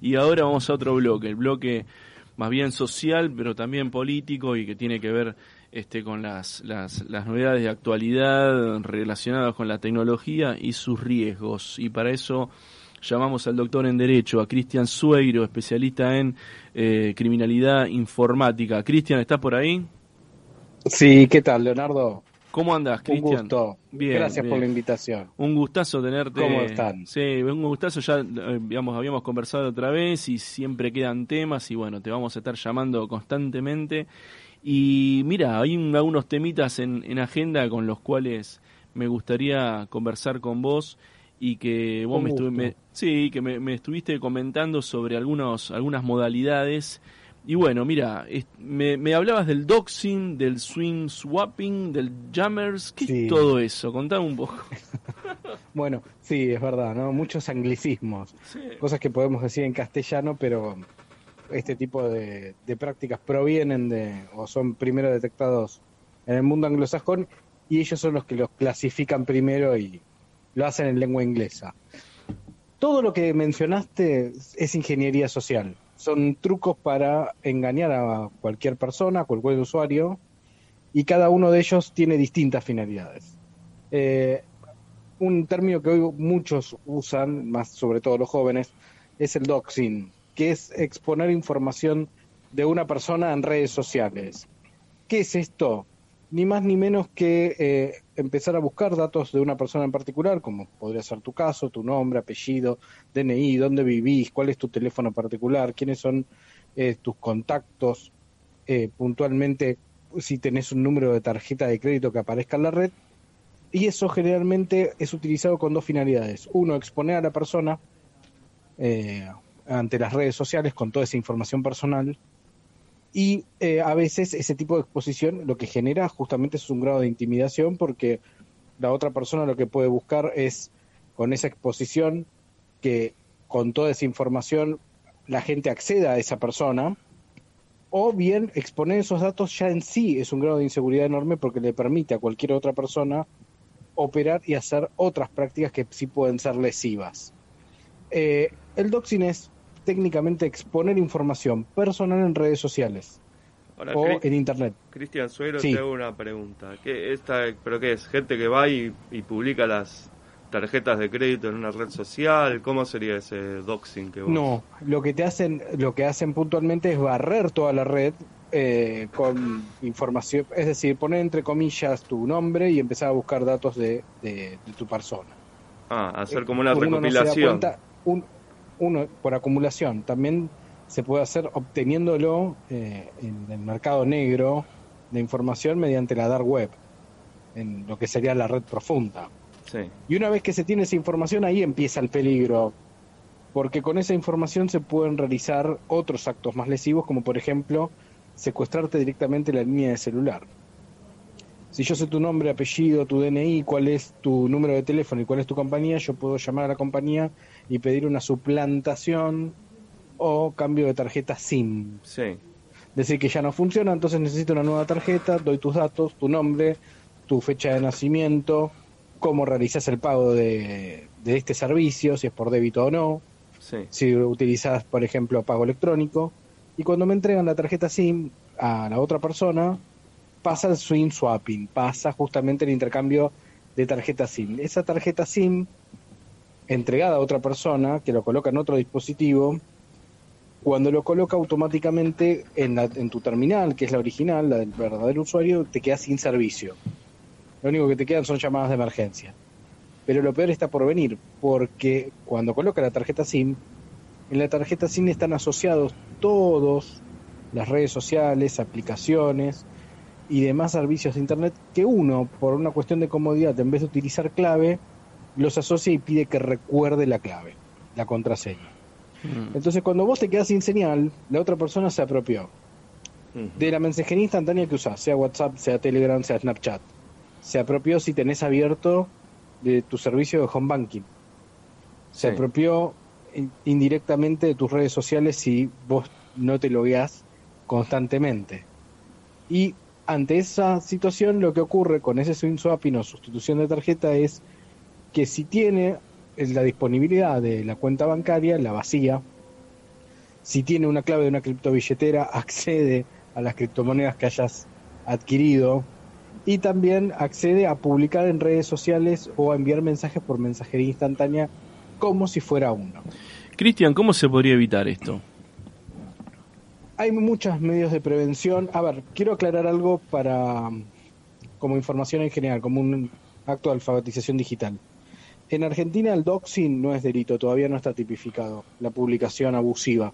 Y ahora vamos a otro bloque, el bloque más bien social, pero también político y que tiene que ver este, con las, las, las novedades de actualidad relacionadas con la tecnología y sus riesgos. Y para eso llamamos al doctor en Derecho, a Cristian Sueiro, especialista en eh, criminalidad informática. Cristian, ¿estás por ahí? Sí, ¿qué tal, Leonardo? ¿Cómo andas, Cristian? Un gusto. Bien, Gracias por la invitación. Un gustazo tenerte. ¿Cómo están? Sí, un gustazo. Ya eh, digamos, habíamos conversado otra vez y siempre quedan temas y bueno, te vamos a estar llamando constantemente. Y mira, hay algunos temitas en, en agenda con los cuales me gustaría conversar con vos y que vos me, sí, que me, me, estuviste comentando sobre algunos, algunas modalidades y bueno, mira, me, me, hablabas del doxing, del swing swapping, del jammers, ¿qué es todo eso? Contame un poco. bueno, sí, es verdad, ¿no? Muchos anglicismos, cosas que podemos decir en castellano, pero este tipo de, de, prácticas provienen de, o son primero detectados en el mundo anglosajón, y ellos son los que los clasifican primero y lo hacen en lengua inglesa. Todo lo que mencionaste es ingeniería social son trucos para engañar a cualquier persona, a cualquier usuario, y cada uno de ellos tiene distintas finalidades. Eh, un término que hoy muchos usan, más sobre todo los jóvenes, es el doxing, que es exponer información de una persona en redes sociales. ¿Qué es esto? Ni más ni menos que eh, empezar a buscar datos de una persona en particular, como podría ser tu caso, tu nombre, apellido, DNI, dónde vivís, cuál es tu teléfono particular, quiénes son eh, tus contactos, eh, puntualmente si tenés un número de tarjeta de crédito que aparezca en la red. Y eso generalmente es utilizado con dos finalidades. Uno, exponer a la persona eh, ante las redes sociales con toda esa información personal y eh, a veces ese tipo de exposición lo que genera justamente es un grado de intimidación porque la otra persona lo que puede buscar es con esa exposición que con toda esa información la gente acceda a esa persona o bien exponer esos datos ya en sí es un grado de inseguridad enorme porque le permite a cualquier otra persona operar y hacer otras prácticas que sí pueden ser lesivas. Eh, el doxing es técnicamente exponer información personal en redes sociales o en internet. Cristian Suero, te hago una pregunta. ¿Qué, esta, ¿Pero qué es? ¿Gente que va y, publica las tarjetas de crédito en una red social? ¿Cómo sería ese doxing que vos... No, lo que te hacen, lo que hacen puntualmente es barrer toda la red eh, con información, es decir, poner entre comillas tu nombre y empezar a buscar datos de, de, tu persona. Ah, hacer como una recopilación uno por acumulación, también se puede hacer obteniéndolo eh, en el mercado negro de información mediante la dark web, en lo que sería la red profunda. Y una vez que se tiene esa información, ahí empieza el peligro, porque con esa información se pueden realizar otros actos más lesivos, como por ejemplo secuestrarte directamente la línea de celular. Si yo sé tu nombre, apellido, tu DNI, cuál es tu número de teléfono y cuál es tu compañía, yo puedo llamar a la compañía y pedir una suplantación o cambio de tarjeta SIM. Sí. Decir que ya no funciona, entonces necesito una nueva tarjeta, doy tus datos, tu nombre, tu fecha de nacimiento, cómo realizas el pago de, de este servicio, si es por débito o no, sí. si utilizas, por ejemplo, pago electrónico. Y cuando me entregan la tarjeta SIM a la otra persona, pasa el swing swapping, pasa justamente el intercambio de tarjeta SIM. Esa tarjeta SIM entregada a otra persona que lo coloca en otro dispositivo, cuando lo coloca automáticamente en, en tu terminal, que es la original, la del verdadero usuario, te queda sin servicio. Lo único que te quedan son llamadas de emergencia. Pero lo peor está por venir, porque cuando coloca la tarjeta SIM, en la tarjeta SIM están asociados todos las redes sociales, aplicaciones y demás servicios de Internet que uno, por una cuestión de comodidad, en vez de utilizar clave, los asocia y pide que recuerde la clave, la contraseña. Mm. Entonces, cuando vos te quedas sin señal, la otra persona se apropió de la mensajería instantánea que usás, sea WhatsApp, sea Telegram, sea Snapchat. Se apropió si tenés abierto de tu servicio de home banking. Se apropió indirectamente de tus redes sociales si vos no te logueás constantemente. Y ante esa situación, lo que ocurre con ese swing swapping o sustitución de tarjeta es que si tiene la disponibilidad de la cuenta bancaria, la vacía, si tiene una clave de una criptobilletera, accede a las criptomonedas que hayas adquirido y también accede a publicar en redes sociales o a enviar mensajes por mensajería instantánea como si fuera uno. Cristian, ¿cómo se podría evitar esto? Hay muchos medios de prevención. A ver, quiero aclarar algo para como información en general, como un acto de alfabetización digital. En Argentina el doxing no es delito, todavía no está tipificado, la publicación abusiva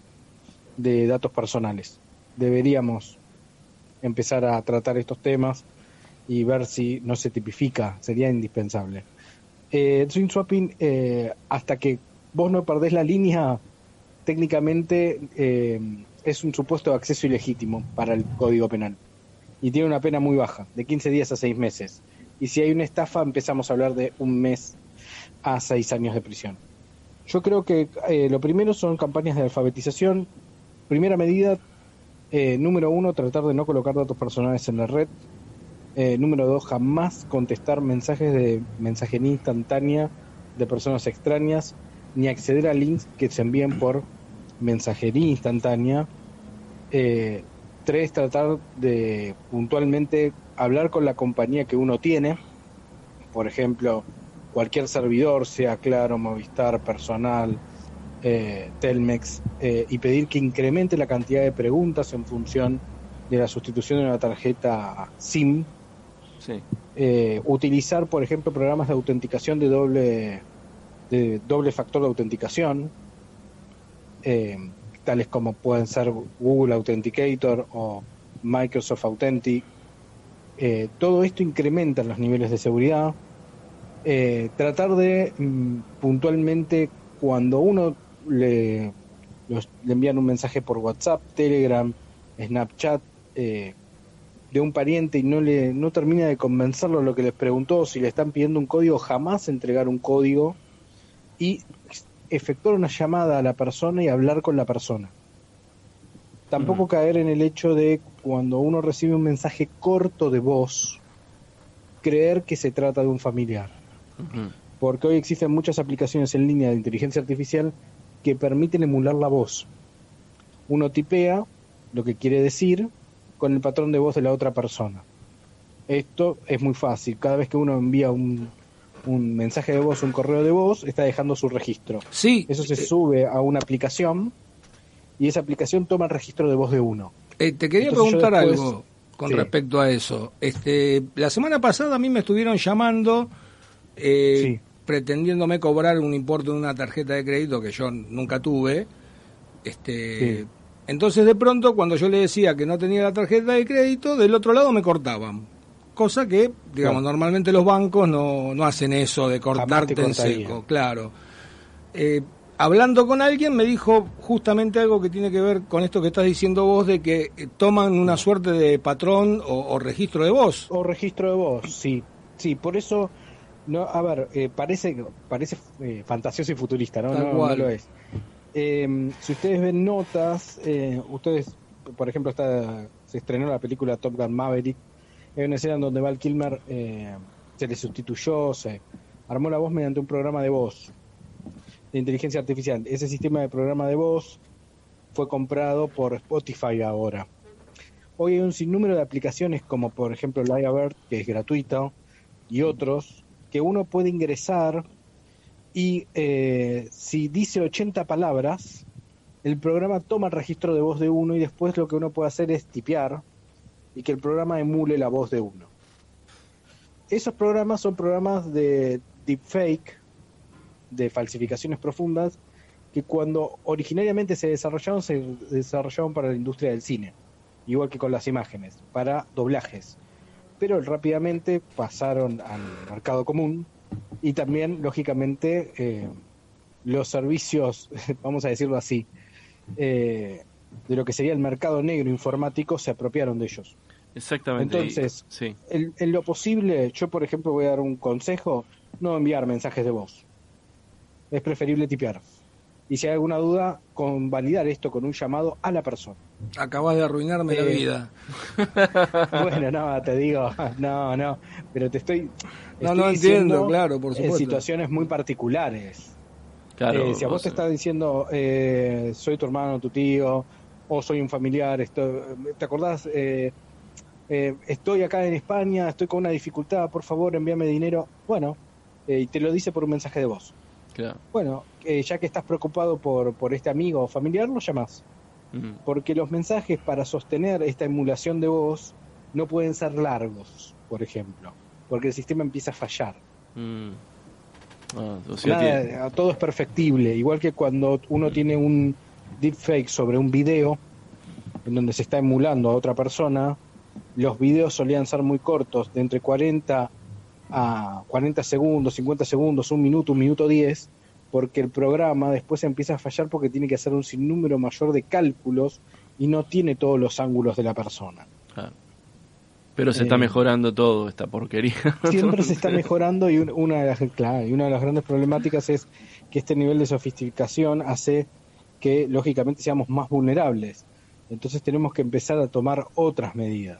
de datos personales. Deberíamos empezar a tratar estos temas y ver si no se tipifica, sería indispensable. Eh, swing swapping, eh, hasta que vos no perdés la línea, técnicamente eh, es un supuesto acceso ilegítimo para el Código Penal y tiene una pena muy baja, de 15 días a 6 meses. Y si hay una estafa, empezamos a hablar de un mes a 6 años de prisión. Yo creo que eh, lo primero son campañas de alfabetización. Primera medida, eh, número uno, tratar de no colocar datos personales en la red. Número dos, jamás contestar mensajes de mensajería instantánea de personas extrañas, ni acceder a links que se envíen por mensajería instantánea. Eh, tres, tratar de puntualmente hablar con la compañía que uno tiene. Por ejemplo, cualquier servidor, sea Claro, Movistar, Personal, eh, Telmex, eh, y pedir que incremente la cantidad de preguntas en función de la sustitución de una tarjeta SIM. Sí. Eh, utilizar, por ejemplo, programas de autenticación de doble, de doble factor de autenticación, eh, tales como pueden ser Google Authenticator o Microsoft Authentic. Eh, todo esto incrementa los niveles de seguridad. Eh, tratar de mm, puntualmente, cuando uno le, los- le envían un mensaje por WhatsApp, Telegram, Snapchat, eh, de un pariente y no le no termina de convencerlo lo que les preguntó, si le están pidiendo un código, jamás entregar un código y efectuar una llamada a la persona y hablar con la persona. Tampoco Ujú. caer en el hecho de cuando uno recibe un mensaje corto de voz, creer que se trata de un familiar. Porque hoy existen muchas aplicaciones en línea de inteligencia artificial que permiten emular la voz. Uno tipea lo que quiere decir con el patrón de voz de la otra persona. Esto es muy fácil. Cada vez que uno envía un, un mensaje de voz, un correo de voz, está dejando su registro. Sí, Eso se eh, sube a una aplicación y esa aplicación toma el registro de voz de uno. eh, te quería Entonces preguntar después- algo con Sí. respecto a eso. Este, la semana pasada a mí me estuvieron llamando eh, Sí. pretendiéndome cobrar un importe de una tarjeta de crédito que yo nunca tuve. Este, Sí. entonces de pronto cuando yo le decía que no tenía la tarjeta de crédito, del otro lado me cortaban. Cosa que, digamos, Claro. normalmente los bancos no, no hacen eso de cortarte en seco, claro. Eh, hablando con alguien me dijo justamente algo que tiene que ver con esto que estás diciendo vos de que eh, toman una suerte de patrón o, o registro de voz. O registro de voz, sí. Sí, por eso, no, a ver, eh, parece, parece eh, fantasioso y futurista, ¿no? Tal No, no lo es. Eh, si ustedes ven notas, eh, ustedes, por ejemplo, está, se estrenó la película Top Gun Maverick, hay una escena en donde Val Kilmer eh, se le sustituyó, se armó la voz mediante un programa de voz de inteligencia artificial. Ese sistema de programa de voz fue comprado por Spotify ahora. Hoy hay un sinnúmero de aplicaciones como por ejemplo Lyrebird, que es gratuito, y otros, que uno puede ingresar y eh, si dice 80 palabras, el programa toma el registro de voz de uno y después lo que uno puede hacer es tipear y que el programa emule la voz de uno. Esos programas son programas de deepfake, de falsificaciones profundas, que cuando originariamente se desarrollaron, se desarrollaron para la industria del cine, igual que con las imágenes, para doblajes. Pero rápidamente pasaron al mercado común y también, lógicamente, eh, los servicios, vamos a decirlo así, eh, de lo que sería el mercado negro informático se apropiaron de ellos. Exactamente. Entonces, sí. En, en lo posible, yo por ejemplo voy a dar un consejo, no enviar mensajes de voz. Es preferible tipear. Y si hay alguna duda, con validar esto con un llamado a la persona. Acabas de arruinarme la Eh, vida. Bueno, no, te digo, no, no, pero te estoy... No, estoy no entiendo, claro, por En supuesto. situaciones muy particulares. Claro, Eh, si a vos te está diciendo, eh, soy tu hermano, tu tío, o soy un familiar, esto, ¿te acordás? Eh, eh, estoy acá en España, estoy con una dificultad, por favor, envíame dinero. Bueno, eh, y te lo dice por un mensaje de voz. Claro. Bueno, eh, ya que estás preocupado por, por este amigo o familiar, lo llamás. Mm, Porque los mensajes para sostener esta emulación de voz no pueden ser largos, por ejemplo, porque el sistema empieza a fallar. mm. Ah, o sea Nada, que- todo es perfectible, igual que cuando uno tiene un deepfake sobre un video en donde se está emulando a otra persona, los videos solían ser muy cortos, de entre 40 a 40 segundos, 50 segundos, un minuto, un minuto 10, porque el programa después empieza a fallar porque tiene que hacer un sinnúmero mayor de cálculos y no tiene todos los ángulos de la persona. Pero se está Eh, mejorando todo esta porquería. siempre se está mejorando y un- una de las claro, y una de las grandes problemáticas es que este nivel de sofisticación hace que lógicamente seamos más vulnerables. Entonces tenemos que empezar a tomar otras medidas.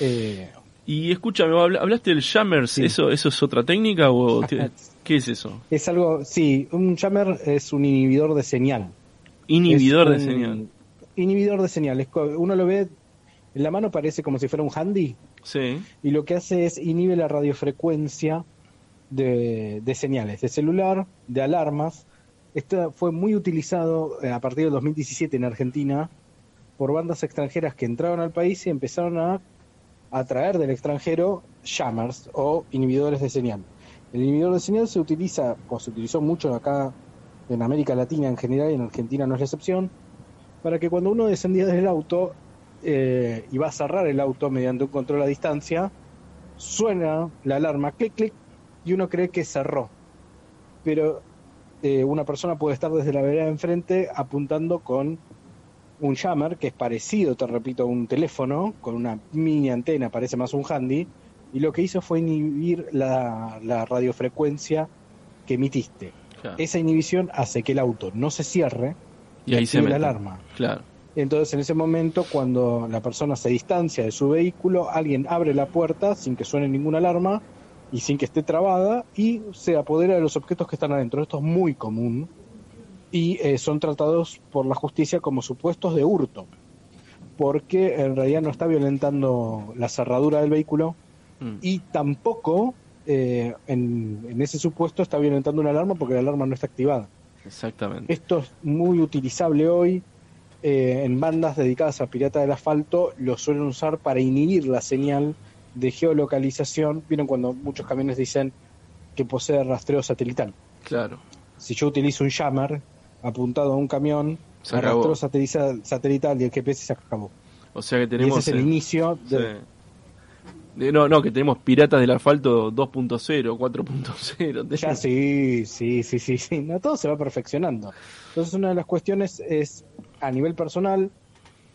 Eh, Y escúchame, habla- hablaste del jammers, Sí. ¿eso, ¿eso es otra técnica o qué, es eso? es algo, sí, un jammer es un inhibidor de señal. Inhibidor de Es señal. Inhibidor de señal. Uno lo ve en la mano parece como si fuera un handy Sí, y lo que hace es inhibe la radiofrecuencia de, de señales de celular, de alarmas. Esto fue muy utilizado eh, a partir del 2017 en Argentina por bandas extranjeras que entraron al país y empezaron a atraer del extranjero jammers o inhibidores de señal. El inhibidor de señal se utiliza, o se utilizó mucho acá en América Latina en general y en Argentina no es la excepción, para que cuando uno descendía del auto eh, y va a cerrar el auto mediante un control a distancia, suena la alarma, clic, clic, y uno cree que cerró. Pero eh, una persona puede estar desde la vereda de enfrente apuntando con un jammer, que es parecido, te repito, a un teléfono, con una mini antena, parece más un handy, y lo que hizo fue inhibir la, la radiofrecuencia que emitiste. claro. Esa inhibición hace que el auto no se cierre y ahí se active mete. la alarma. Claro, Entonces, en ese momento, cuando la persona se distancia de su vehículo, alguien abre la puerta sin que suene ninguna alarma y sin que esté trabada y se apodera de los objetos que están adentro. Esto es muy común y eh, son tratados por la justicia como supuestos de hurto, porque en realidad no está violentando la cerradura del vehículo Mm, y tampoco eh, en, en ese supuesto está violentando una alarma porque la alarma no está activada. exactamente. Esto es muy utilizable hoy eh, en bandas dedicadas a pirata del asfalto, lo suelen usar para inhibir la señal de geolocalización. Vieron cuando muchos camiones dicen que posee rastreo satelital. Claro, Si yo utilizo un jammer apuntado a un camión, Se rastreo sateliza- satelital y el GPS se acabó. o sea que Y tenemos... ese es el eh, inicio de... sí. De- No, no, que tenemos Piratas del Asfalto 2.0, 4.0. Ya sí, sí, sí, sí, sí. No, todo se va perfeccionando. Entonces una de las cuestiones es a nivel personal,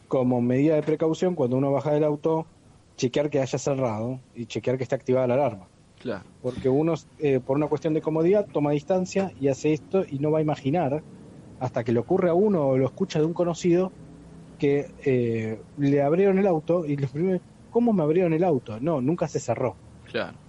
como medida de precaución, cuando uno baja del auto, chequear que haya cerrado y chequear que esté activada la alarma. Claro, Porque uno, eh, por una cuestión de comodidad, toma distancia y hace esto y no va a imaginar, hasta que le ocurre a uno o lo escucha de un conocido, que eh, le abrieron el auto y lo primero, ¿cómo me abrieron el auto? No, nunca se cerró. claro.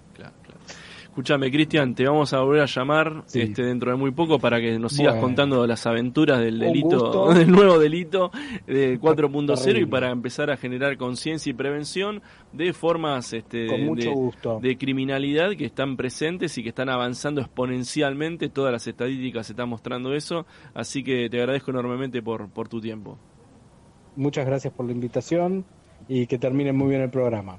Escúchame, Cristian, te vamos a volver a llamar Sí. este dentro de muy poco para que nos sigas Bueno. contando las aventuras del delito, del nuevo delito de 4.0 y para empezar a generar conciencia y prevención de formas este, de, de criminalidad que están presentes y que están avanzando exponencialmente. Todas las estadísticas están mostrando eso. Así que te agradezco enormemente por, por tu tiempo. Muchas gracias por la invitación y que termine muy bien el programa.